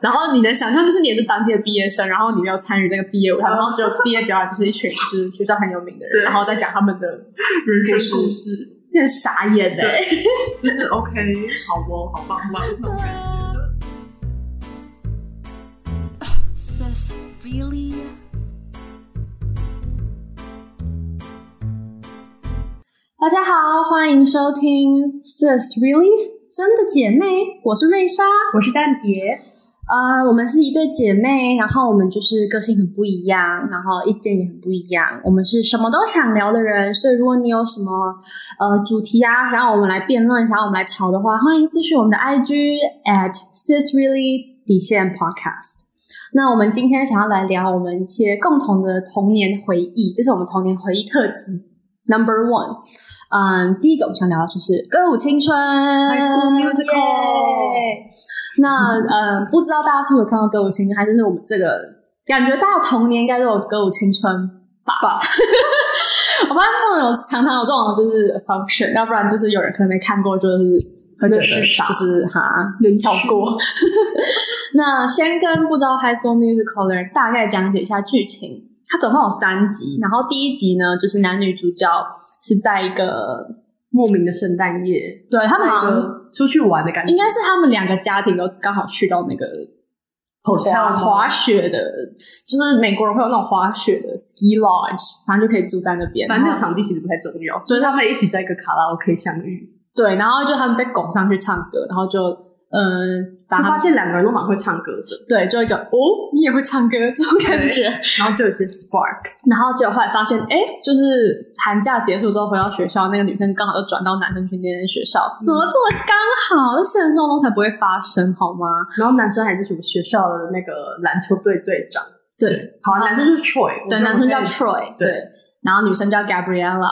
然后你的想象就是你也是当届毕业生，然后你没有参与那个毕业舞台，然后只有毕业表演就是一群就是学校很有名的人，然后再讲他们的人生故事，那是傻眼的、欸。就是 OK，好哦，好棒棒那种感觉。Really? 大家好，欢迎收听 Sis Really 真的姐妹，我是瑞莎。我是蛋姐，呃，我们是一对姐妹，然后我们就是个性很不一样，然后意见也很不一样。我们是什么都想聊的人，所以如果你有什么呃主题啊，想要我们来辩论，想要我们来吵的话，欢迎私讯我们的 IG at sis really 底线 podcast。那我们今天想要来聊我们一些共同的童年回忆，这是我们童年回忆特辑 Number One。嗯，第一个我们想聊的就是《歌舞青春》那呃，不知道大家是不是有看到《歌舞青春》，还是是我们这个感觉大家童年应该都有《歌舞青春》吧？我发现不能有常常有这种就是 assumption，要不然就是有人可能没看过，就是会觉得就是哈能跳过。那先跟不知道《High School Musical》的人大概讲解一下剧情。它总共有三集，然后第一集呢，就是男女主角是在一个，莫名的圣诞夜，对他们好。像那个出去玩的感觉，应该是他们两个家庭都刚好去到那个 Hotel 滑滑雪的，就是美国人会有那种滑雪的 ski lodge，反正就可以住在那边。反正那个场地其实不太重要，就是他们一起在一个卡拉 OK 相遇，对，然后就他们被拱上去唱歌，然后就嗯，发现两个人都蛮会唱歌的，对，就一个哦，你也会唱歌这种感觉。然后就有些 spark，然后结果后来发现，哎，就是寒假结束之后回到学校，那个女生刚好就转到男生去那间学校，怎么这么刚好？这现实生活中才不会发生，好吗？然后男生还是什么学校的那个篮球队队长，对，好，男生就是 Troy，对，男生叫 Troy，对对，然后女生叫 Gabriella，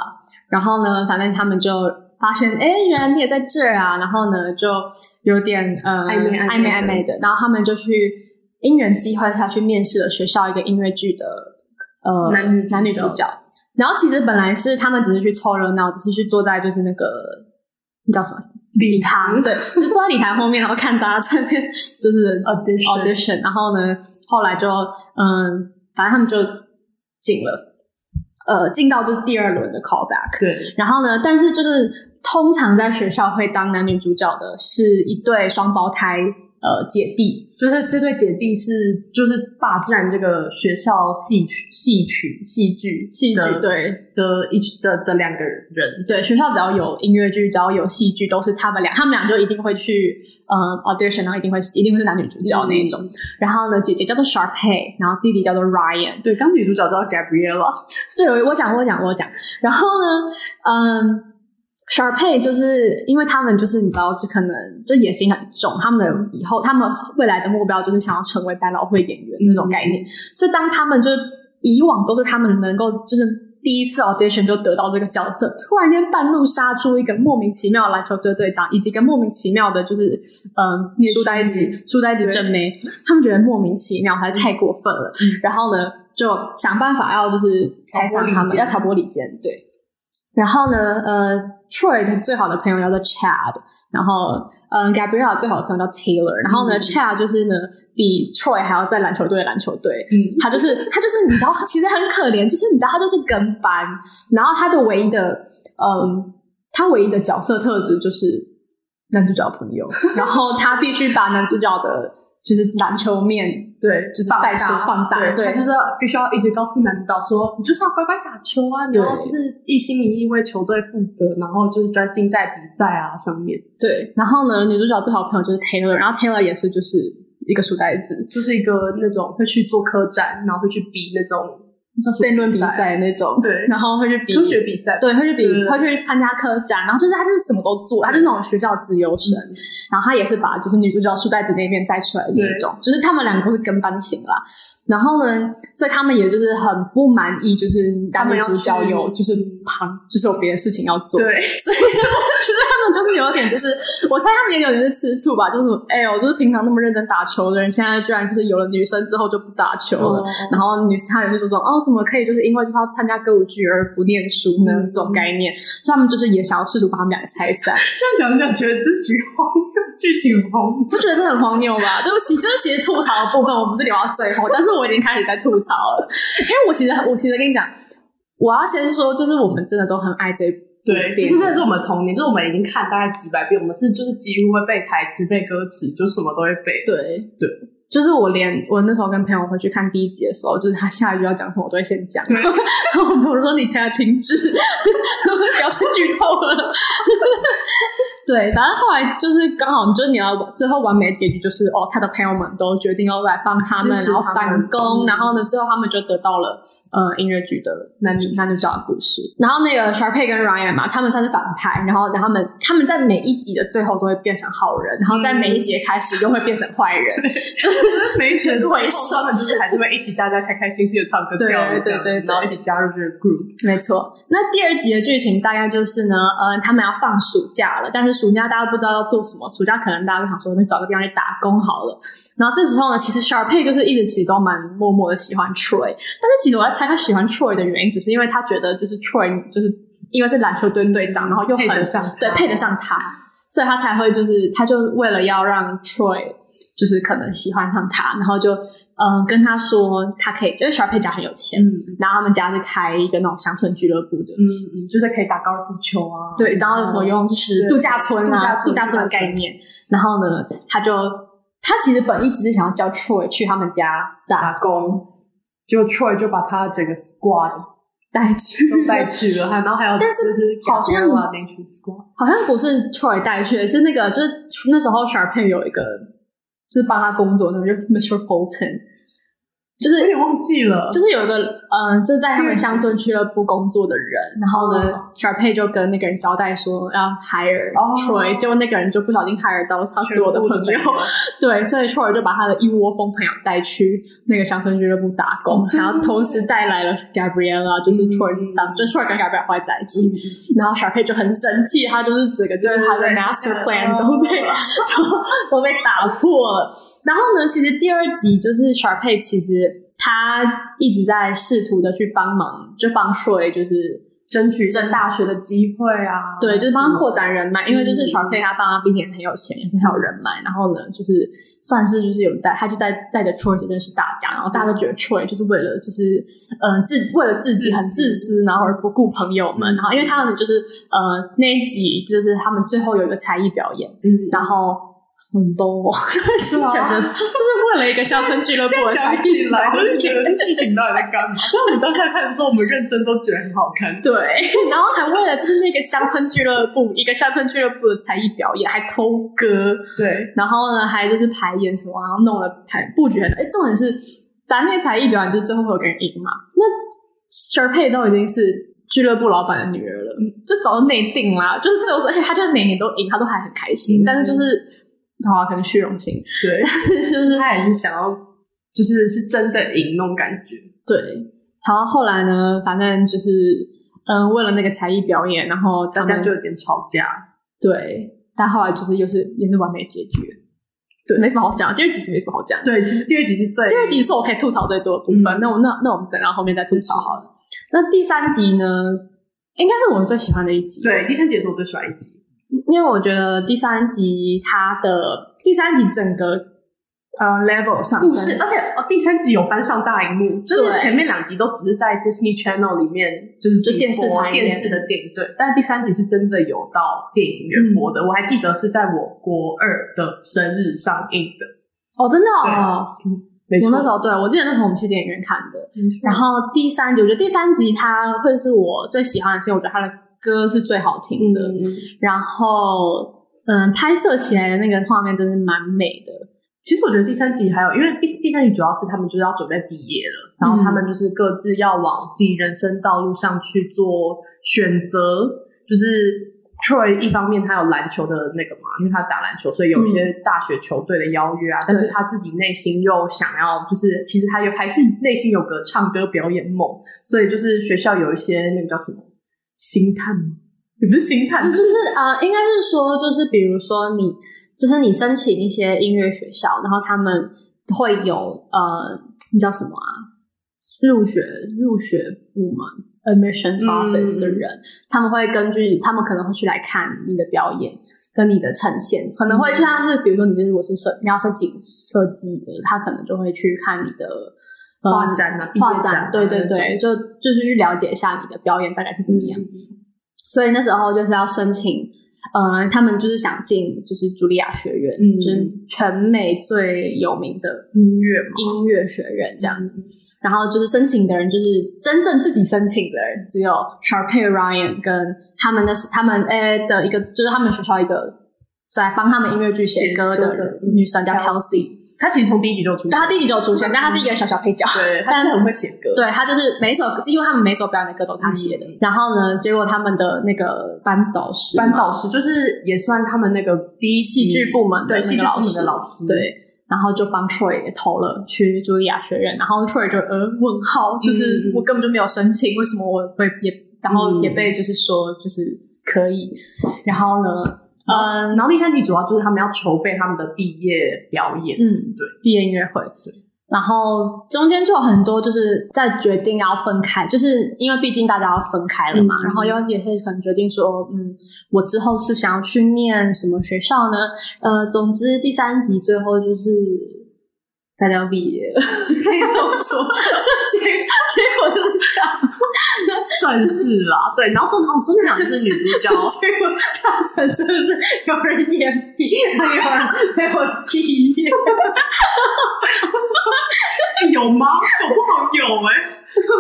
然后呢，反正他们就发现，哎，原来你也在这儿啊，然后呢，就有点呃暧昧暧昧。暧昧的，然后他们就去因缘机会下去面试了学校一个音乐剧的呃男女男女主角，然后其实本来是他们只是去凑热闹，只是去坐在就是那个那叫什么？礼堂，对，就坐在礼堂后面，然后看大家在那边就是 Audition audition，然后呢，后来就嗯，反正他们就进了，呃，进到就是第二轮的 callback，对，然后呢，但是就是通常在学校会当男女主角的是一对双胞胎呃姐弟，就是这对姐弟是就是霸占这个学校戏曲戏曲戏剧戏剧对的一的的两个人，对，学校只要有音乐剧，只要有戏剧，都是他们俩，他们俩就一定会去呃 audition，然后一定会一定会是男女主角那一种。然后呢，姐姐叫做 Sharpay，然后弟弟叫做 Ryan。对，刚女主角叫 Gabriella，对，我我讲我讲我讲。然后呢，嗯，Sharpay 就是因为他们就是你知道，就可能就野心很重，他们的以后他们未来的目标就是想要成为百老汇演员那种概念。所以当他们就是以往都是他们能够就是。第一次 audition 就得到这个角色，突然间半路杀出一个莫名其妙的篮球队队长，以及一个莫名其妙的，就是嗯书呆子书呆子对正妹，他们觉得莫名其妙，还是太过分了。嗯然后呢，就想办法要就是拆散他们，要挑拨离间，对。然后呢，呃，Troy 的最好的朋友叫做 Chad，然后嗯、呃、，Gabriella 最好的朋友叫 Taylor，然后呢、嗯。C h a d 就是呢比 Troy 还要在篮球队的篮球队，嗯，他就是他就是你知道，其实很可怜，就是你知道他就是跟班，然后他的唯一的嗯，他唯一的角色特质就是男主角朋友，然后他必须把男主角的就是篮球面对，就是放带球放大对就是必须要一直告诉男主角说，你就是要乖乖打球啊，你对。要就是一心一意为球队负责，然后就是专心在比赛啊上面，对，然后呢，女主角最好的朋友就是 Taylor，然后 Taylor 也是就是一个书呆子，就是一个那种会去做客栈，然后会去比那种辩论比赛。赛那种，对。然后会去比。科学比赛，对，会去比，会去参加科展，然后就是他就是什么都做，他就是那种学校自由生，嗯。然后他也是把就是女主角书呆子那边带出来的那种，就是他们两个都是跟班型啦。然后呢，所以他们也就是很不满意，就是男女主角有就是旁就是有别的事情要做，对，所以就其实他们就是有点就是，我猜他们也有点是吃醋吧，就是哎呦，就是平常那么认真打球的人，现在居然就是有了女生之后就不打球了，哦然后女他也是说说哦，怎么可以就是因为就是要参加歌舞剧而不念书呢？嗯这种概念，所以他们就是也想要试图把他们两个拆散。这样讲一讲，觉得自己荒谬，剧情很荒谬。不觉得这很荒谬吧？对不起，这其实吐槽的部分我们是留到最后，但是我已经开始在吐槽了，因为我其实我其实跟你讲，我要先说，就是我们真的都很爱这部对，其实这是我们的童年，就是我们已经看大概几百遍，我们是就是几乎会背台词、背歌词，就什么都会背。对对，就是我连我那时候跟朋友回去看第一集的时候，就是他下一句要讲什么，我都会先讲。然后 我朋友说：“你等下停止，不要再剧透了。”对，反正后来就是刚好，就是你要最后完美的结局就是哦，他的朋友们都决定要来帮他们，然后反攻，嗯然后呢，最后他们就得到了呃音乐剧的男主男主角的故事。然后那个 Sharpay 跟 Ryan 嘛，他们算是反派，然后然后他们他们在每一集的最后都会变成好人，然后在每一集开始又会变成坏人。就是每一天回回收他们就是还是会一起大家开开心心的唱歌对跳舞对对对然后一起加入这个 group。没错，那第二集的剧情大概就是呢，呃，他们要放暑假了，但是暑假大家不知道要做什么，暑假可能大家就想说，那找个地方去打工好了。然后这时候呢，其实 Sharpay 就是一直其实都蛮默默的喜欢 Troy，但是其实我在猜他喜欢 Troy 的原因，只是因为他觉得就是 Troy 就是因为是篮球队队长，然后又很配得上对配得上他，所以他才会就是他就为了要让 Troy 就是可能喜欢上他，然后就嗯、呃跟他说他可以，因为 Sharpay 家很有钱，嗯。然后他们家是开一个那种乡村俱乐部的，嗯嗯，就是可以打高尔夫球啊，对，然后有什么用就是度假村啊，度假村的概念。然后呢，他就他其实本意只是想要叫 Troy 去他们家打打工，就 Troy 就把他整个 squad 带去，都带去了，然后还有但是就是好像好像不是 Troy 带去的，是那个就是那时候 Sharpen 有一个就是帮他工作那个，就是 Mr. Fulton，就是有点忘记了，就是有一个嗯、呃，就是在他们乡村俱乐部工作的人，然后呢、哦 s h a r p a y 就跟那个人交代说要 hire 哦。Troy，、结果那个人就不小心 hire 到他是我的朋友，对，所以 Troy 就把他的一窝蜂朋友带去那个乡村俱乐部打工，然后同时带来了 Gabriella，就是 Troy 嗯当、就是 Troy 跟 Gabriella 会在一起，嗯。然后 Sharpay 就很生气，他就是整个就是他的 master plan 哦都被 都都被打破了。然后呢，其实第二集就是 Sharpay，其实他一直在试图的去帮忙，就帮 Troy 就是争取争大学的机会啊，对，就是帮他扩展人脉，因为就是嗯。Sharpay 他爸妈毕竟也很有钱，也是很有人脉，然后呢，就是算是就是有带，他就带带着 Troy 认识大家，然后大家都觉得 Troy 就是为了就是嗯、呃自为了自己很自私，然后而不顾朋友们，嗯。然后因为他们就是呃那一集就是他们最后有一个才艺表演，嗯，然后很多、就是为了一个乡村俱乐部的才讲起艺来，我就是觉得这剧情到底在干嘛？那我们当下看的时候，我们认真都觉得很好看。对，然后还为了就是那个乡村俱乐部，一个乡村俱乐部的才艺表演，还偷歌，对，然后呢，还就是排演什么，然后弄了排布局很，哎，重点是，反正那些才艺表演就最后会有个人赢嘛。那 s h e r p a y 都已经是俱乐部老板的女儿了，就早就内定啦，就是这种事，而且他就是每年都赢，他都还很开心，嗯但是就是。好啊，可能虚荣心，对，就是他也是想要，就是是真的赢那种感觉。对。然后后来呢，反正就是嗯，为了那个才艺表演，然后大家就有点吵架。对，但后来就是又是也是完美解决，对，没什么好讲。第二集是没什么好讲，对，其实第二集是最第二集是我可以吐槽最多的部分。嗯那我那那我们等到后面再吐槽好了。那第三集呢，应该是我最喜欢的一集，对，第三集也是我最喜欢一集。因为我觉得第三集它的第三集整个呃 level 上故事，而且哦，第三集有搬上大荧幕，就是对前面两集都只是在 Disney Channel 里面，就是就电视台电视的电影，对。但是第三集是真的有到电影院播的，我还记得是在我国二的生日上映的，哦，真的哦。没错。我那时候对我记得那时候我们去电影院看的。然后第三集，我觉得第三集它会是我最喜欢的，是因为我觉得它的歌是最好听的。嗯，然后嗯，拍摄起来的那个画面真是蛮美的。其实我觉得第三集还有，因为第第三集主要是他们就是要准备毕业了，然后他们就是各自要往自己人生道路上去做选择，就是 Troy 一方面他有篮球的那个嘛，因为他打篮球，所以有一些大学球队的邀约啊。但是他自己内心又想要，就是其实他有还是内心有个唱歌表演梦，所以就是学校有一些那个叫什么星探吗？也不是星探，就是呃，应该是说，就是比如说你，就是你申请一些音乐学校，然后他们会有呃，那叫什么啊？入学入学部门 admissions office 的人，他们会根据他们可能会去来看你的表演跟你的呈现，可能会像是比如说你是如果是设你要设计设计的，他可能就会去看你的。呃画展啊画展对对对，就就是去了解一下你的表演大概是怎么样。所以那时候就是要申请，呃，他们就是想进就是茱莉亚学院，嗯。就是全美最有名的音乐，音乐学院这样子。然后就是申请的人，就是真正自己申请的人，只有 Sharpay Ryan 跟他们的他们诶的一个，就是他们学校一个在帮他们音乐剧写歌的女生叫 Kelsey，他其实从第一集就出现，但她第一集就出现，但他是一个小小配角。对，他是很会写歌，对他就是每一首几乎他们每一首表演的歌都是他写的。然后呢，结果他们的那个班导师，班导师就是也算他们那个第一戏剧部门对戏剧部门的老师，对，然后就帮 Troy 也投了去茱莉亚学院，然后 Troy 就呃问号，就是嗯。我根本就没有申请，为什么我会也然后嗯。也被就是说就是可以，然后呢，嗯。然后第三集主要就是他们要筹备他们的毕业表演，嗯，对，毕业音乐会，对。然后中间就有很多，就是在决定要分开，就是因为毕竟大家要分开了嘛，嗯然后又也是可能决定说，嗯，我之后是想要去念什么学校呢？呃，总之第三集最后就是大家要毕业了，可以这么说，结结果就是这样，算是啦，对。然后重哦，重点讲就是女主角，结果大成真的是有人眼闭，还有人没有毕业。有吗？搞不好有哎、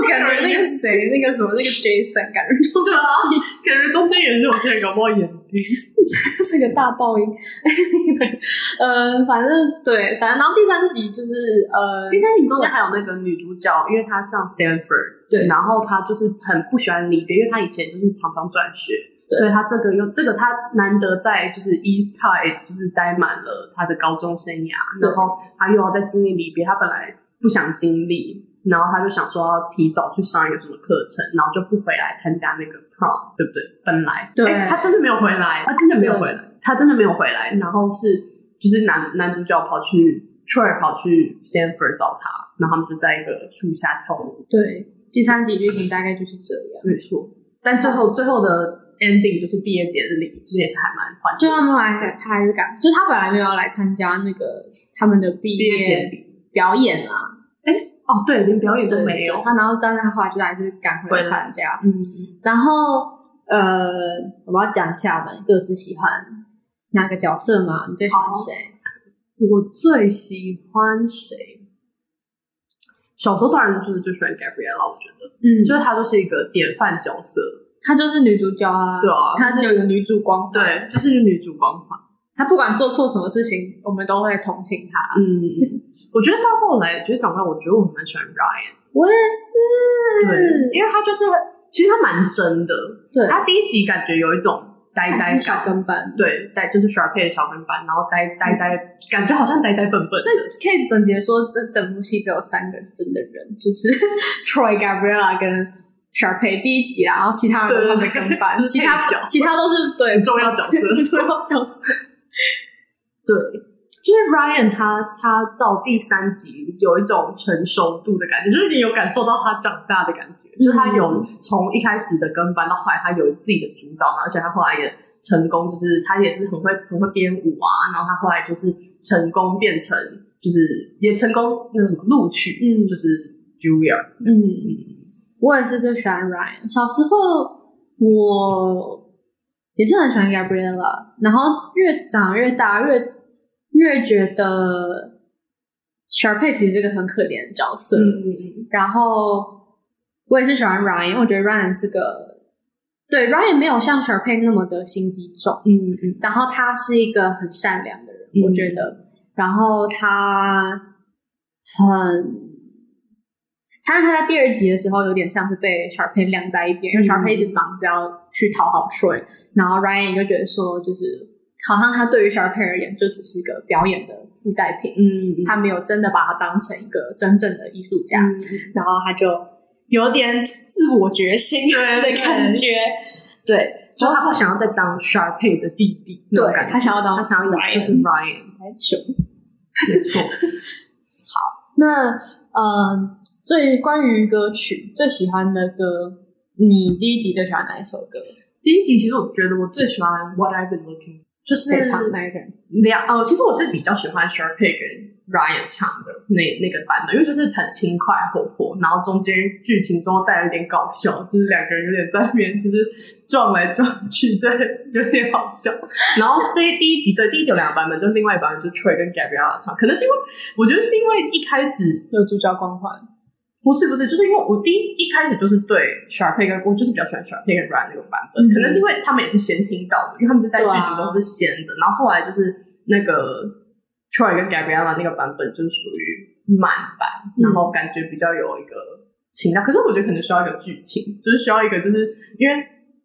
感觉那个谁，那个什么，那个 Jason，感觉就对啊，感觉中间也是有些人搞不好眼低。是个大爆音。呃，反正对，反正然后第三集就是呃，第三集中间还有那个女主角，因为她上 Stanford，对然后他就是很不喜欢离别，因为他以前就是常常转学，对所以他这个又这个他难得在就是 East Tide 就是待满了他的高中生涯，然后他又要再经历离别，他本来不想经历。然后他就想说要提早去上一个什么课程，然后就不回来参加那个 prom，对不对？本来对诶她真的没有回来，他真的没有回来，他真的没有回来。然后是就是男男主角跑去 Troy 跑去 Stanford 找他，然后他们就在一个树下跳舞。对第三集剧情大概就是这样。没错，但最后最后的 ending 就是毕业典礼，就是也是还蛮欢就他们来，他还是赶，就他本来没有要来参加那个他们的毕毕业典礼。表演啦，哦，对，连表演都没有对。他然后，但是他后来就还是赶回来参加。嗯，然后呃，我们要讲一下我们各自喜欢哪个角色嘛？你最喜欢谁？我最喜欢谁？小时候当然就是最喜欢 Gabriella，我觉得，嗯就是她就是一个典范角色。她就是女主角啊，对啊她是有一个女主光环，对，就是女主光环。她不管做错什么事情，我们都会同情她。嗯，我觉得到后来，觉得长大，我觉得我蛮喜欢 Ryan。我也是，对，因为他就是其实他蛮真的，对，他第一集感觉有一种呆呆小，跟班，对，呆就是 Sharpay 的小跟班，然后呆呆呆，感觉好像呆呆笨笨所以。可以总结说，这整部戏只有三个真的人，就是 Troy、Gabriella 跟 Sharpay 第一集啊，然后其他人都是跟班，就是其他角。其他都是对重要角色重要角色。对，就是 Ryan 他他到第三集有一种成熟度的感觉，就是你有感受到他长大的感觉，就是他有从一开始的跟班到后来他有自己的主导嘛，而且他后来也成功，就是他也是很会很会编舞啊，然后他后来就是成功变成就是也成功那个什么录取，嗯。就是 Julia，嗯，我也是最喜欢 Ryan。小时候我也是很喜欢 Gabriella，然后越长越大，越越觉得 Sharpay 其实是个很可怜的角色。嗯。然后我也是喜欢 Ryan，因为我觉得 Ryan 是个对 Ryan 没有像 Sharpay 那么的心机重，嗯嗯。然后他是一个很善良的人，嗯。我觉得。然后他很，他他在第二集的时候有点像是被 Sharpay 晾在一边，因为 Sharpay 一直忙着要去讨好 Troy，然后 Ryan 就觉得说，就是好像他对于 Sharpay 而言就只是一个表演的附带品，嗯。他没有真的把他当成一个真正的艺术家，嗯。然后他就有点自我觉醒对的感觉，对，就他不想要再当 Sharpay 的弟弟，对他想要当他想要 Ryan 就是 Ryan，太穷。没错。好那呃，最关于歌曲最喜欢的歌，你第一集最喜欢哪一首歌？第一集其实我觉得我最喜欢 What I've Been Looking，就是谁唱哪一个人？两哦，其实我是比较喜欢 Sharpay 跟 Ryan 唱的那那个版本，因为就是很轻快活泼，然后中间剧情中带了一点搞笑，就是两个人有点在那边就是撞来撞去，对，有点好笑。然后这第一集对第一集有两个版本，就另外一版本就是 Troy 跟 Gabriella 唱，可能是因为我觉得是因为一开始有主角光环，不是不是，就是因为我第一一开始就是对 Sharpay 跟我就是比较喜欢 Sharpay 跟 Ryan 那个版本，嗯可能是因为他们也是先听到的，因为他们是在剧情中是先的，然后后来就是那个 Troy 跟 Gabriella 那个版本就是属于慢版，嗯然后感觉比较有一个情感，可是我觉得可能需要一个剧情，就是需要一个就是因为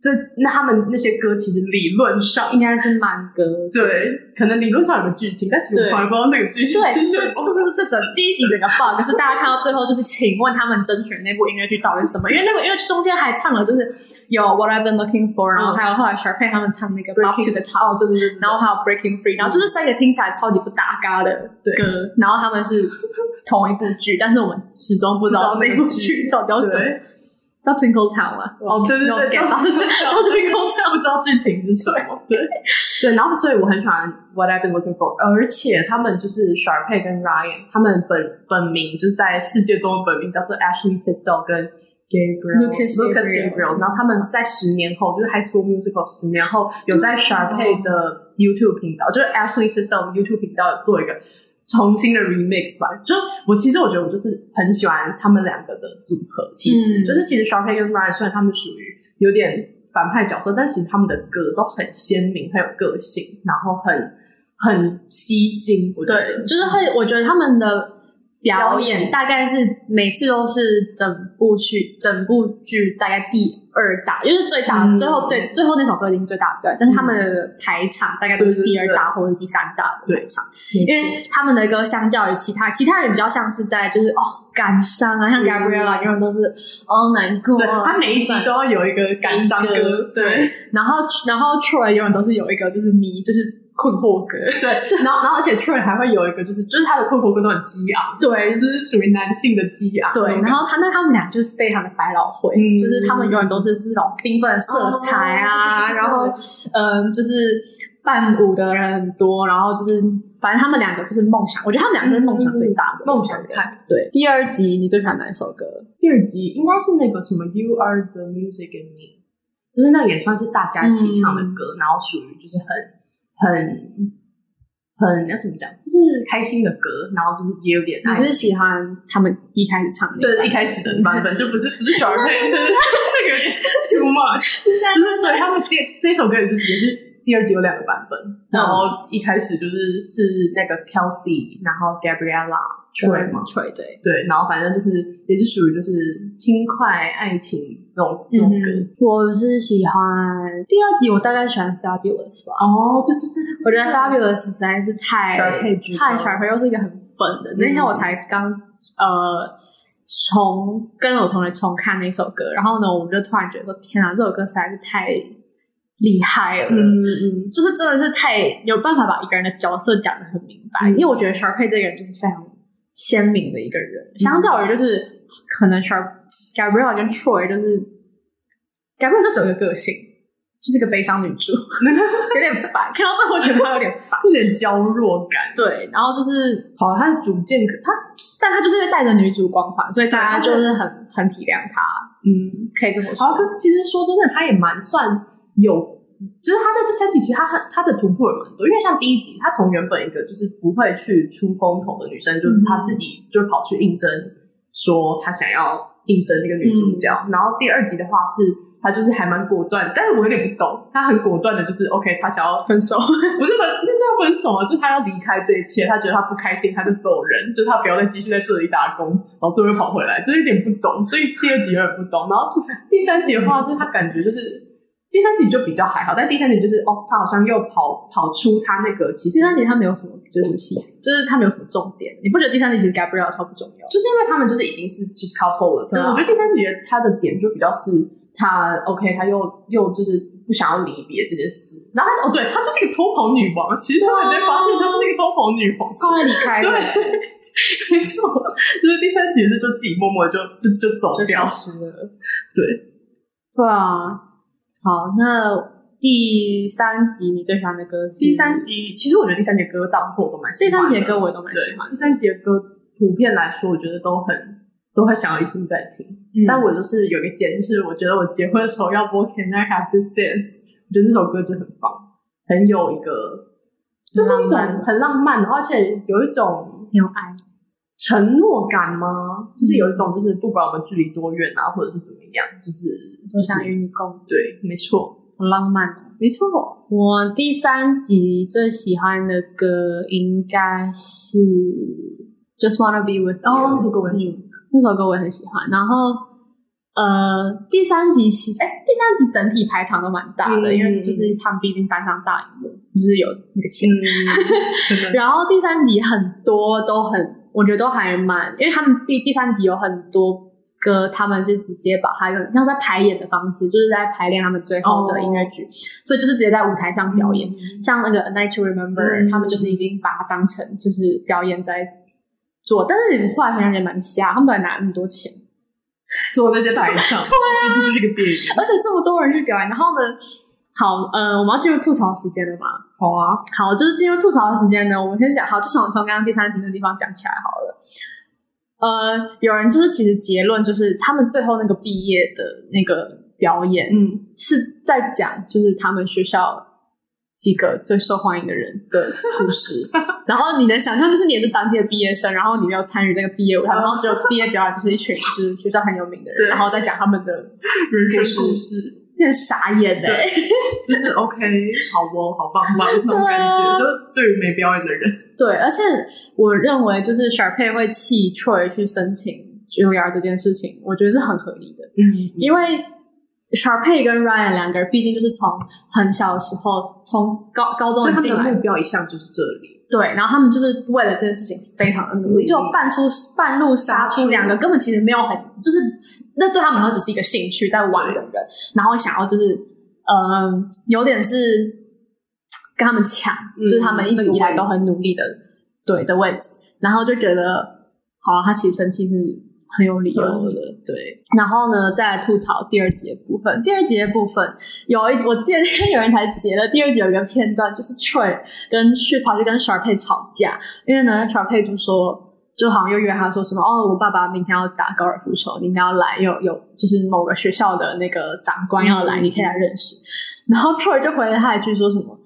这那他们那些歌其实理论上应该是慢歌。对，可能理论上有个剧情，但其实我对从来不知道那个剧情对，是就是这整第一集整个 bug 是大家看到最后就是，请问他们甄选那部音乐剧到底是什么？因为那个因为中间还唱了，就是有 What I've Been Looking For，然后还有后来 Sharpay 他们唱那个 Up to the Top，哦，对对对，然后还有 Breaking Free，然后就是三个听起来超级不搭嘎的对。歌，然后他们是同一部剧，但是我们始终不知道那部剧叫叫什么。对，叫 Twinkle Town 吗？哦，对对对，给到叫 Twinkle Town，不知道剧情是什么。对对，然后所以我很喜欢 What I've Been Looking For，而且他们就是 Sharpay 跟 Ryan，他们本本名就是在世界中的本名叫做 Ashley Tisdale 跟 Gabriel Lucas Gabriel 然后他们在十年后，就是 High School Musical 十年后，有在 Sharpay 的 YouTube 频道，就是 Ashley Tisdale 的 YouTube 频道有做一个。重新的 remix 吧，就我其实我觉得我就是很喜欢他们两个的组合。其实、嗯就是其实 Sharpay 跟 Ryan 虽然他们属于有点反派角色，但其实他们的歌都很鲜明，很有个性，然后很很吸睛。我觉对，得就是会，我觉得他们的表表演。演大概是每次都是整部剧整部剧大概第二大，就是最大，嗯。最后对最后那首歌已经最大的表演，但是他们的排场大概都是第二大或者第三大的排场，因为他们的歌相较于其他其他人比较像是在就是哦感伤啊，像嗯 Gabriella 永远都是哦难过，对他每一集都要有一个感伤歌，对。然后然后 Troy 永远都是有一个就是迷就是困惑歌，对，然后然后而且 Troy 还会有一个就是就是他的困惑歌都很激昂，对，就是属于男性的激昂，对，然后他那他们俩就是非常的百老汇，嗯。就是他们永远都是这种缤纷的色彩啊，哦然后嗯、就是伴舞的人很多，然后就是反正他们两个就是梦想，我觉得他们两个是梦想最大的、梦想派。对，第二集你最喜欢哪一首歌？第二集应该是那个什么 You Are the Music in Me，就是那个也算是大家一起唱的歌，然后属于就是很很很要怎么讲，就是开心的歌，然后就是也有点爱你是喜欢他们一开始唱那个版本？对一开始的版本就不是不是小人配，对对对，那个有点 too much，就是对他们第这首歌也是也是第二集有两个版本，然后一开始就是是那个 Kelsey，然后 Gabriella Troy 嘛，吹对。对，然后反正就是也是属于就是轻快爱情这种这种歌。嗯，我是喜欢第二集，我大概喜欢 Fabulous 吧。哦，对对对对对，我觉得 Fabulous 实在是太太歌 Sharpay，又是一个很粉的。那天我才刚呃重跟我同学重看那首歌，然后呢，我们就突然觉得说，天啊，这首歌实在是太厉害了。嗯嗯，就是真的是太有办法把一个人的角色讲的很明白，嗯因为我觉得 Sharpay 这个人就是非常鲜明的一个人，相较于就是可能 Sharp Gabrielle 跟 Troy 就是 Gabrielle 就只有一个个性，就是个悲伤女主，有点烦，看到最后觉得她有点烦。有点娇弱感。对，然后就是，好，她的主见可他但她就是因为带着女主光环，所以大家就是很很体谅她，嗯，可以这么说。好，可是其实说真的，她也蛮算有，就是他在这三集其实他很他的突破也蛮多，因为像第一集，他从原本一个就是不会去出风头的女生，就是他自己就跑去应征，说他想要应征那个女主角，然后第二集的话是他就是还蛮果断，但是我有点不懂，他很果断的，就是 OK，他想要分手，不是分，那是要分手啊，就是他要离开这一切，他觉得他不开心，他就走人，就是他不要再继续在这里打工，然后最后又跑回来，就有点不懂，所以第二集有点不懂，然后第三集的话，就是他感觉就是。第三集就比较还好，但第三集就是哦，他好像又跑跑出他那个其实第三集他没有什么就是戏，就是他没有什么重点。你不觉得第三集其实 Gabriel 超不重要？就是因为他们就是已经是就是 couple 了，对啊。我觉得第三集他的点就比较是他 OK，他又又就是不想要离别这件事，然后他哦对，他就是一个偷跑女王，其实他们就会发现他是那个偷跑女王，超爱离开的，对，没错，就是第三集是就自己默默地就就就走就掉消，失了。对，对啊，好，那第三集你最喜欢的歌是？第三集其实我觉得第三集的歌大部分我都蛮喜欢第，三集的歌我也都蛮喜欢，第三集的歌普遍来说，我觉得都很都会想要一听再听。嗯但我就是有一点，就是我觉得我结婚的时候要播《Can I Have This Dance》，我觉得那首歌就很棒，很有一个，就是一种很浪漫，而且有一种很有爱，承诺感吗？就是有一种，就是不管我们距离多远啊，或者是怎么样，就是都想与你共，对，没错，很浪漫哦。没错，我第三集最喜欢的歌应该是《Just Wanna Be With You》哦，那首歌我很喜欢。嗯那首歌我也很喜欢。然后呃，第三集其实哎，第三集整体排场都蛮大的，嗯因为就是他们毕竟搬上大荧幕，就是有那个钱。嗯，然后第三集很多都很，我觉得都还蛮，因为他们第第三集有很多歌，他们是直接把它用像在排演的方式，就是在排练他们最后的音乐剧，所以就是直接在舞台上表演。像那个《A Night to Remember、嗯他们就是已经把它当成就是表演在做，但是你后来想想也蛮瞎，他们到底拿那么多钱？做那些台唱，对就是个电影。而且这么多人去表演，然后呢，好，呃，我们要进入吐槽时间了吗？好啊，好，就是进入吐槽的时间呢，我们先讲，好，就从从刚刚第三集那个地方讲起来好了。呃，有人就是其实结论就是他们最后那个毕业的那个表演，嗯，是在讲就是他们学校几个最受欢迎的人的故事。然后你的想象就是你也是当届毕业生，然后你没有参与那个毕业舞台，然后只有毕业表演就是一群就是学校很有名的人，然后再讲他们的人生故事，傻眼哎、就是 OK，好哦，好棒棒那种感觉，就对于没表演的人，对，而且我认为就是 Sharpay 会弃 Troy 去申请 Juilliard 这件事情，我觉得是很合理的，嗯，因为 Sharpay 跟 Ryan 两个人毕竟就是从很小的时候，从高高中进来的目标一向就是这里，对，然后他们就是为了这件事情非常的努力，嗯就半出半路杀出两个根本其实没有很，就是那对他们来说只是一个兴趣在玩的人，然后想要就是嗯、有点是跟他们抢，嗯就是他们一直以来都很努力的对的位置，然后就觉得好、啊，他其实生气是很有理由的，对。然后呢，再来吐槽第二集的部分。第二集的部分有一，我记得那天有人才截了第二集有一个片段，就是 Troy 跟旭跑去跟 Sharpay 吵架，因为呢，Sharpay 就说。就好像又约他说什么哦，我爸爸明天要打高尔夫球，明天要来，有有就是某个学校的那个长官要来，嗯你可以来认识。然后 Troy 就回了他一句说什么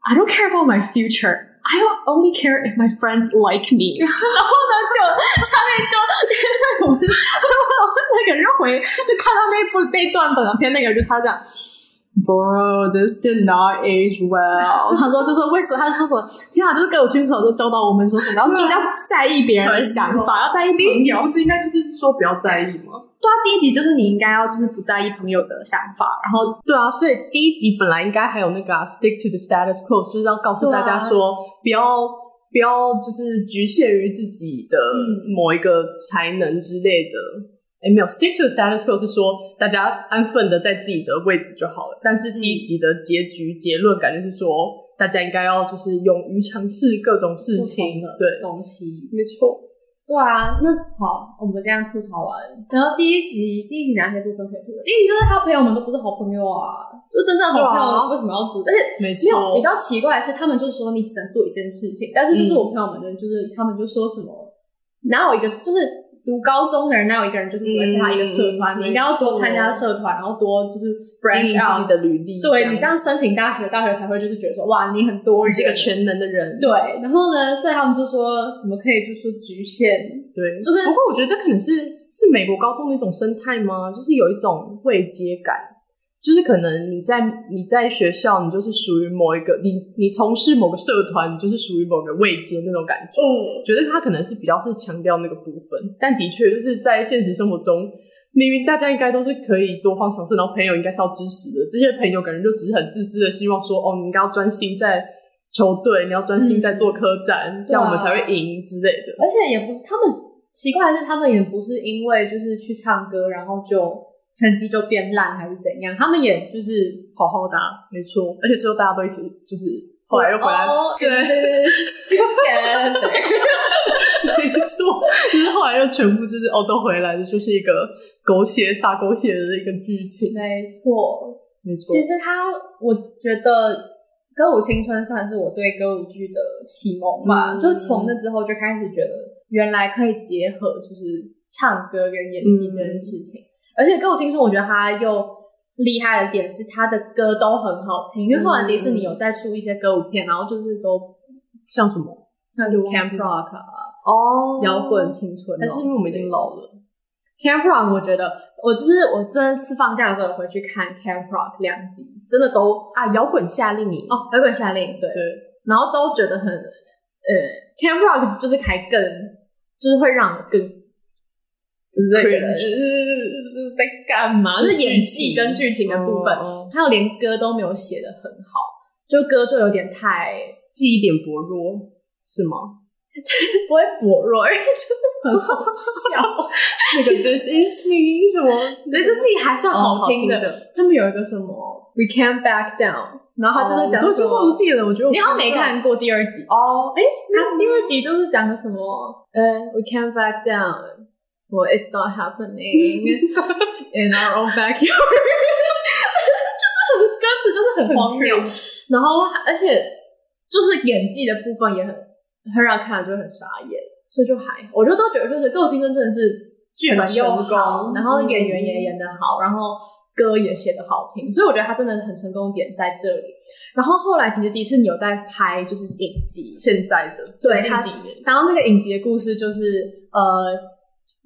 ，I don't care about my future, I only care if my friends like me。然后呢，就下面就 我们 那个人就回，就看到那部那段短片，那个人就他这样。Bro, this did not age well。他说，就说为什么？他就说，天啊，就是各种亲手都教导我们说什么，然后就要在意别人的想法，要在意朋友第一集不。是应该就是说不要在意吗？对啊，第一集就是你应该要就是不在意朋友的想法，然后对啊，所以第一集本来应该还有那个、啊、stick to the status quo，就是要告诉大家说，不要不要就是局限于自己的某一个才能之类的。哎、没有，stick to the status quo 是说大家安分的在自己的位置就好了。但是第一集的结局结论感觉是说，大家应该要就是勇于尝试各种事情。对，东西。没错。对啊，那好，我们这样吐槽完，然后第一集第一集哪些部分可以吐槽？第一集就是他朋友们都不是好朋友啊，就真正的好朋友啊为什么要组？而且没没有比，较奇怪的是，他们就是说你只能做一件事情，但是就是我朋友们的，就是他们就说什么，哪有一个就是。读高中的人，哪有一个人就是只会参加一个社团？嗯你应该要多参加社团，然后多就是经 branch 营自己。的履历，对你这样申请大学，大学才会就是觉得说，哇，你很多人，你是个全能的人。对。然后呢，所以他们就说，怎么可以就是局限？对，就是不过我觉得这可能是是美国高中的一种生态吗？就是有一种未接感，就是可能你在你在学校，你就是属于某一个你你从事某个社团，你就是属于某个位阶那种感觉。嗯，觉得他可能是比较是强调那个部分，但的确就是在现实生活中，明明大家应该都是可以多方尝试，然后朋友应该是要支持的，这些朋友可能就只是很自私的希望说，哦，你应该要专心在球队，你要专心在做科展，这样我们才会赢之类的。而且也不是他们奇怪的是，他们也不是因为就是去唱歌，然后就成绩就变烂还是怎样，他们也就是好好打。没错，而且最后大家都一起就是后来又回来，哦对，对，就 没错，就是后来又全部就是哦都回来的，就是一个狗血撒狗血的一个剧情。没错。没错，其实他，我觉得《歌舞青春》算是我对歌舞剧的启蒙吧，嗯就从那之后就开始觉得，原来可以结合就是唱歌跟演戏这件事情。而且《歌舞青春》，我觉得它又厉害的点是它的歌都很好听，因为后来迪士尼有再出一些歌舞片，然后就是都像什么像 Camp Rock 啊、哦。摇滚青春那种之类的，还是因为我们已经老了。Camp Rock，我觉得我就是我这次放假的时候有回去看 Camp Rock 两集，真的都啊，摇滚夏令营。哦，摇滚夏令营对，对，然后都觉得很呃，Camp Rock 就是还更就是会让我更就是会觉得 Cringe 是在干嘛？就是演技跟剧情的部分，哦还有连歌都没有写的很好，就歌就有点太记忆点薄弱是吗？不会薄弱，因为真的很好笑。那个 This is me 什么？对，这自己还是好听的。他们有一个什么 We Can't Back Down，然后他就是讲哦我都已经忘记了，我觉得你好像没看过第二集哦，哎，那第二集就是讲的什么？呃，We can't back down，说 It's not happening in our own backyard，就是很歌词就是很荒谬，然后而且就是演技的部分也很很让人看了就很傻眼，所以就还我就都觉得就是《歌舞青春》真的是剧本又好，功。然后演员也演得好，然后歌也写得好听，所以我觉得他真的很成功的点在这里。然后后来其实迪士尼有在拍就是影集，现在的最近几年，然后那个影集的故事就是呃，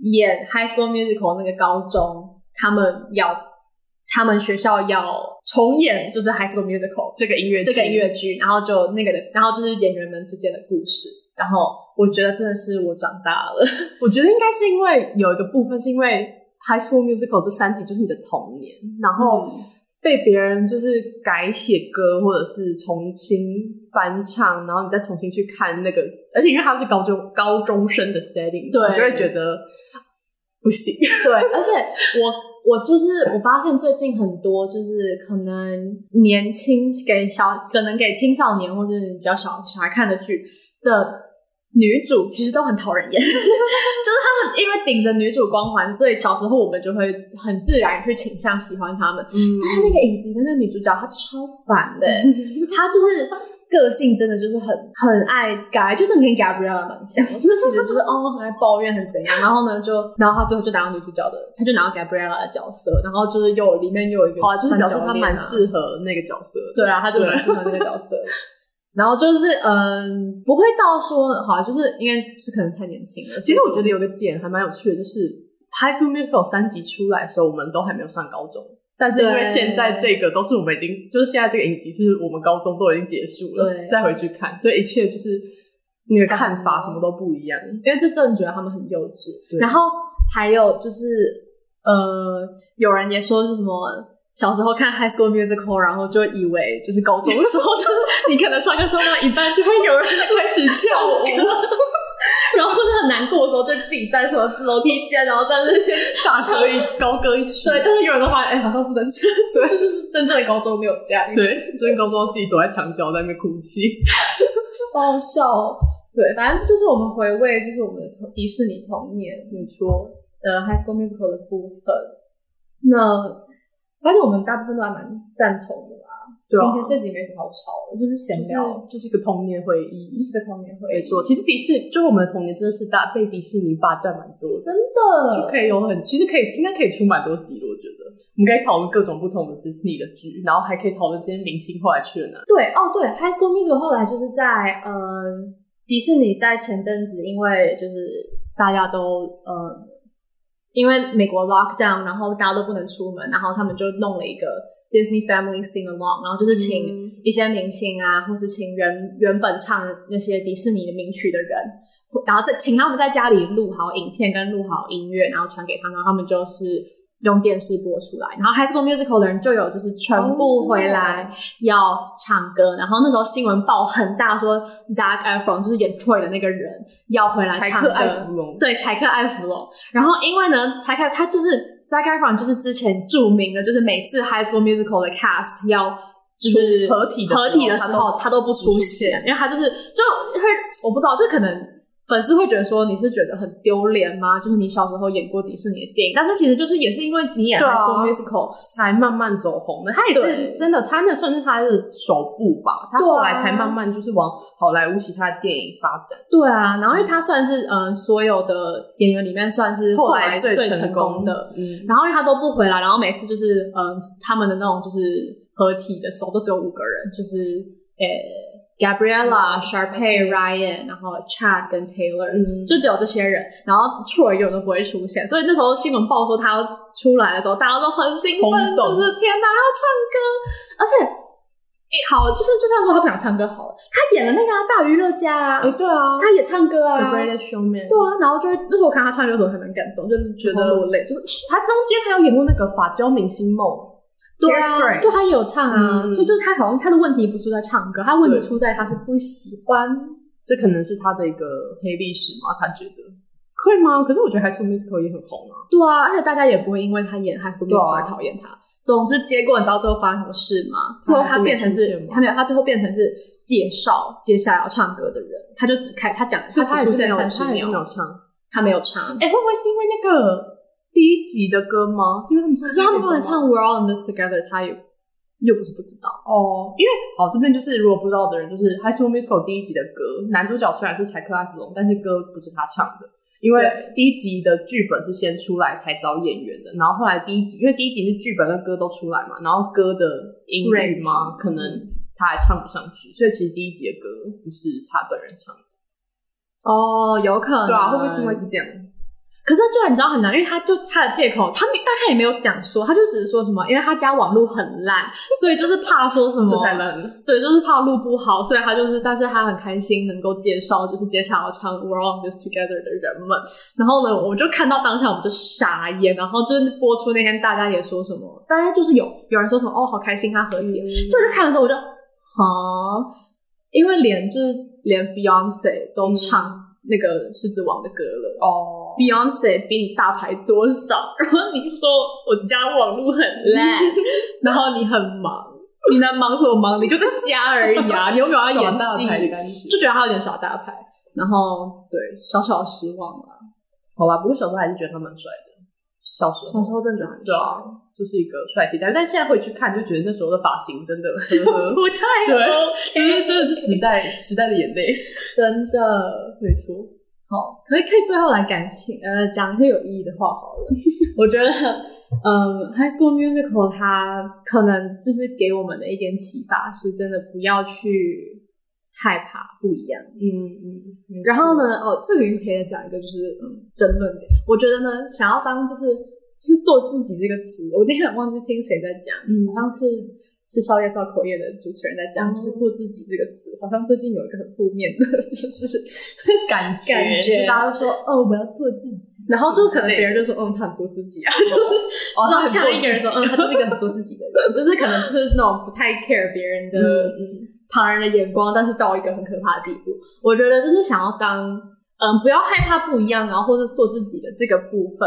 演《High School Musical》那个高中，他们要他们学校要重演就是《High School Musical》这个音乐剧这个音乐剧，然后就那个的，然后就是演员们之间的故事。然后我觉得真的是我长大了，我觉得应该是因为有一个部分是因为《High School Musical》这三集就是你的童年，然后被别人就是改写歌或者是重新翻唱，然后你再重新去看那个，而且因为他是高中高中生的 setting，对你就会觉得不行。对，而且我我就是我发现最近很多就是可能年轻给小可能给青少年或者是比较小小孩看的剧的女主其实都很讨人厌，就是他们因为顶着女主光环，所以小时候我们就会很自然去倾向喜欢他们。嗯但是那个影集跟那个女主角她超烦的、她就是个性真的就是很很爱改，就是跟 Gabriella 蛮像的，就是其实就是哦很爱抱怨很怎样，然后呢就然后她最后就拿到女主角的，她就拿到 Gabriella 的角色，然后就是又有里面又有一个啊，就是表示他三角恋啊蛮适合那个角色的。对啊，她就蛮适合那个角色。然后就是嗯，不会到说好啊，就是应该是可能太年轻了。其实我觉得有个点还蛮有趣的，就是《High School Musical》三集出来的时候，我们都还没有上高中。但是因为现在这个都是我们已经，就是现在这个影集是我们高中都已经结束了，对再回去看，所以一切就是那个看法什么都不一样。因为就真的觉得他们很幼稚。对然后还有就是呃，有人也说是什么。小时候看《High School Musical》，然后就以为就是高中的时候，就是你可能上课上到一半，就会有人开始跳舞，然后或者很难过的时候，就自己在什么楼梯间，然后在那边大歌一高歌一曲，对，但是有人都发现，哎、好像不能这样，就是真正的高中没有这样，对，最近高中自己躲在墙角在那边哭泣。好好笑哦。对，反正这就是我们回味，就是我们的迪士尼童年没错，呃《High School Musical》的部分。那发现我们大部分都还蛮赞同的啦。对啊今天这集没什么好吵的，就是闲聊，就是一个童年回忆。是个童年回忆。没错，其实迪士就是我们的童年真的是大被迪士尼霸占蛮多的。真的就可以有很，其实可以应该可以出蛮多集的，我觉得我们可以讨论各种不同的 Disney 的剧，然后还可以讨论今天明星后来去了哪。对哦，对，《High School Musical》后来就是在呃迪士尼在前阵子，因为就是大家都呃因为美国 lockdown，然后大家都不能出门，然后他们就弄了一个 Disney Family Sing Along，然后就是请嗯。一些明星啊，或是请原原本唱那些迪士尼的名曲的人，然后再请他们在家里录好影片跟录好音乐，然后传给他们，然后他们就是用电视播出来。然后 High School Musical 的人就有就是全部回来要唱歌，然后那时候新闻报很大说 Zac Efron 就是演 Troy 的那个人要回来唱歌，柴克艾弗隆，对，柴克艾弗隆。然后因为呢，柴克他就是 Zac Efron，就是之前著名的，就是每次 High School Musical 的 cast 要就是合体合体的时候，他都不出现现，因为他就是就会我不知道，就可能。粉丝会觉得说你是觉得很丢脸吗？就是你小时候演过迪士尼的电影，但是其实就是也是因为你演 High School Musical，才慢慢走红的。他也是真的，他那算是他的首部吧。他后来才慢慢就是往好莱坞其他的电影发展。对啊，然后因为他算是嗯、呃所有的演员里面算是后来最最成功功的，嗯，然后因为他都不回来，然后每次就是嗯、他们的那种就是合体的时候都只有五个人，就是呃 Gabriella、Sharpay、Ryan，然后 Chad 跟 Taylor，、嗯。就只有这些人，然后 Troy 永远都不会出现，所以那时候新闻报说他要出来的时候，大家都很兴奋，就是天哪，他要唱歌，而且。诶好，就是就算说他不想唱歌好了，他演了那个、啊、大娱乐家啊，哎，对啊。他也唱歌啊，，The Greatest Showman，对啊，然后就会那时候我看他唱歌的时候还蛮感动，就是觉得落泪，就是他中间还有演过那个《法娇明星梦》，对啊，就他也有唱啊，嗯所以就是他好像他的问题不是在唱歌，他问题出在他是不喜欢。这可能是他的一个黑历史嘛？他觉得会吗？可是我觉得《High School Musical》也很红啊。对啊，而且大家也不会因为他演《High School Musical》啊而讨厌他。总之，结果你知道最后发生什么事吗？最后他变成是他没有，他最后变成是介绍接下来要唱歌的人，他就只开他讲，他只出现他也是没有，三十秒他没有，唱。他没有唱。哎、会不会是因为那个第一集的歌吗？是因为他们唱？可是他们后来唱《We're All in This Together》，他也又不是不知道。哦，因为好这边就是如果不知道的人，就是《High School Musical》第一集的歌，男主角虽然是柴克·拉弗隆，但是歌不是他唱的。因为第一集的剧本是先出来才找演员的，然后后来第一集，因为第一集是剧本跟歌都出来嘛，然后歌的音域嘛，可能他还唱不上去，所以其实第一集的歌不是他本人唱的。哦，有可能。对啊，会不会是因为是这样？可是就你知道很难，因为他就他的借口，他没，但他也没有讲说，他就只是说什么，因为他家网络很烂，所以就是怕说什么太烂了。对，就是怕录不好，所以他就是，但是他很开心能够介绍，就是接下来要唱《We're All This Together》的人们。然后呢，我就看到当下我们就傻眼，然后就是播出那天，大家也说什么，大家就是有有人说什么哦，好开心他合体了，就是看的时候我就啊，因为连就是连 Beyonce 都唱那个《狮子王》的歌了。哦，Beyonce 比你大牌多少？然后你说我家网络很烂，然后你很忙，你能忙什么忙？你就在家而已啊，你有没有要演戏？就觉得他有点耍大牌，然后对小小失望吧。好吧，不过小时候还是觉得他蛮帅的。小时候，小时候真的觉得很对啊，就是一个帅气但但现在回去看，就觉得那时候的发型真的呵呵不太对 OK，真的是时代时代的眼泪。真的没错，好，可以可以最后来感性呃讲一些有意义的话好了。我觉得，嗯，《High School Musical》它可能就是给我们的一点启发，是真的不要去害怕不一样。嗯嗯。然后？呢，哦，这个又可以再讲一个，就是嗯，争论点。我觉得呢，想要当就是就是做自己这个词，我那天忘记听谁在讲，嗯好像是吃宵夜造口业的主持人在讲，哦就是做自己这个词，好像最近有一个很负面的，就是感觉感觉就大家都说哦，我要做自己，然后就可能别人就就说，嗯，他很做自己啊，就是哦，然后他下一个人说，嗯，他就是一个很做自己的人，就是可能就是那种不太 care 别人的旁人的眼光，但是到一个很可怕的地步。我觉得就是想要当，嗯，不要害怕不一样，然后或是做自己的这个部分，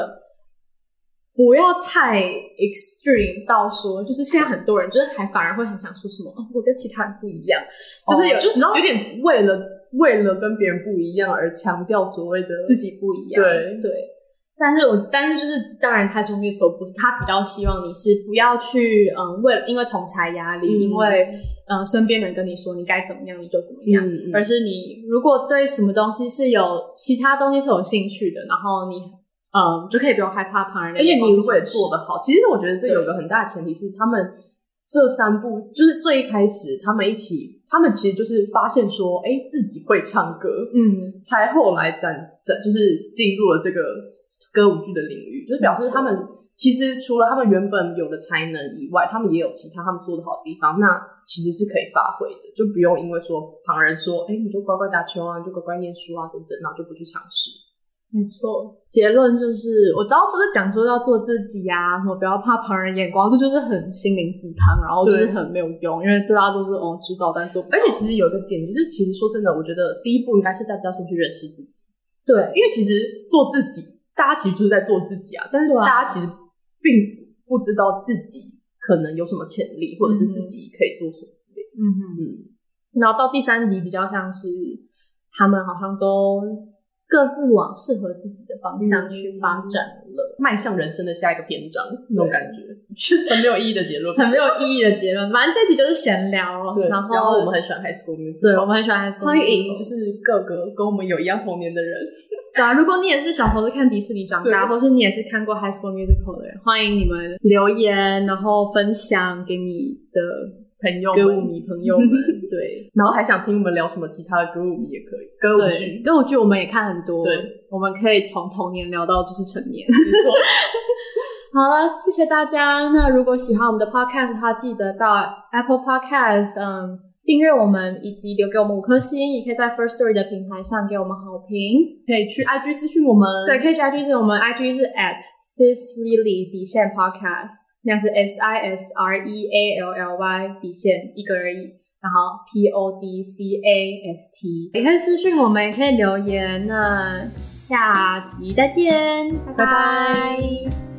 不要太 extreme 到说，就是现在很多人就是还反而会很想说什么，哦我跟其他人不一样，就是有、你知道有点为了为了跟别人不一样而强调所谓的自己不一样，对。对。但是我，但是就是，当然，他说 musical 不是他比较希望你是不要去，嗯，为了因为同才压力，嗯。因为嗯身边人跟你说你该怎么样你就怎么样，嗯嗯。而是你如果对什么东西是有其他东西是有兴趣的，然后你嗯就可以不用害怕旁人的而且你如果也做得好，其实我觉得这有个很大的前提是，他们这三步就是最一开始他们一起，他们其实就是发现说，哎，自己会唱歌，嗯才后来展展就是进入了这个歌舞剧的领域，就是表示他们其实除了他们原本有的才能以外，他们也有其他他们做的好的地方，那其实是可以发挥的，就不用因为说旁人说，哎，你就乖乖打球啊，你就乖乖念书啊等等，然后就不去尝试。没错，结论就是我知道，就是讲说要做自己啊，什么不要怕旁人眼光，这就是很心灵鸡汤，然后就是很没有用，因为大家都是哦知道，但做。而且其实有一个点，就是其实说真的，我觉得第一步应该是大家先去认识自己，对，因为其实做自己，大家其实就是在做自己啊，但是大家其实并不知道自己可能有什么潜力，或者是自己可以做什么之类的。嗯哼。嗯，然后到第三集比较像是他们好像都各自往适合自己的方向去发展了，迈向人生的下一个篇章，那种感觉，很没有意义的结论，很没有意义的结论。反正这集就是闲聊，对，然然后我们很喜欢 High School Musical，对我们很喜欢 High School 欢迎 Musical 就是各个跟我们有一样童年的人，对啊，如果你也是小时候是看迪士尼长大，或是你也是看过 High School Musical 的人，欢迎你们留言，然后分享给你的朋友歌舞，迷朋友们。对然后还想听我们聊什么其他的歌舞迷也可以，歌舞对，剧，歌舞剧我们也看很多，对，我们可以从童年聊到就是成年。没错，好了，谢谢大家。那如果喜欢我们的 podcast 的话，记得到 Apple Podcast 嗯订阅我们，以及留给我们五颗星，也可以在 First Story 的平台上给我们好评。可以去 IG 私讯我们，对，可以去 IG 是我们 IG 是 at sis really 底线 podcast，那是 S I S R E A L L Y 底线一个而已。然后 P O D C A S T，也可以私信我们，也可以留言。那下集再见，拜拜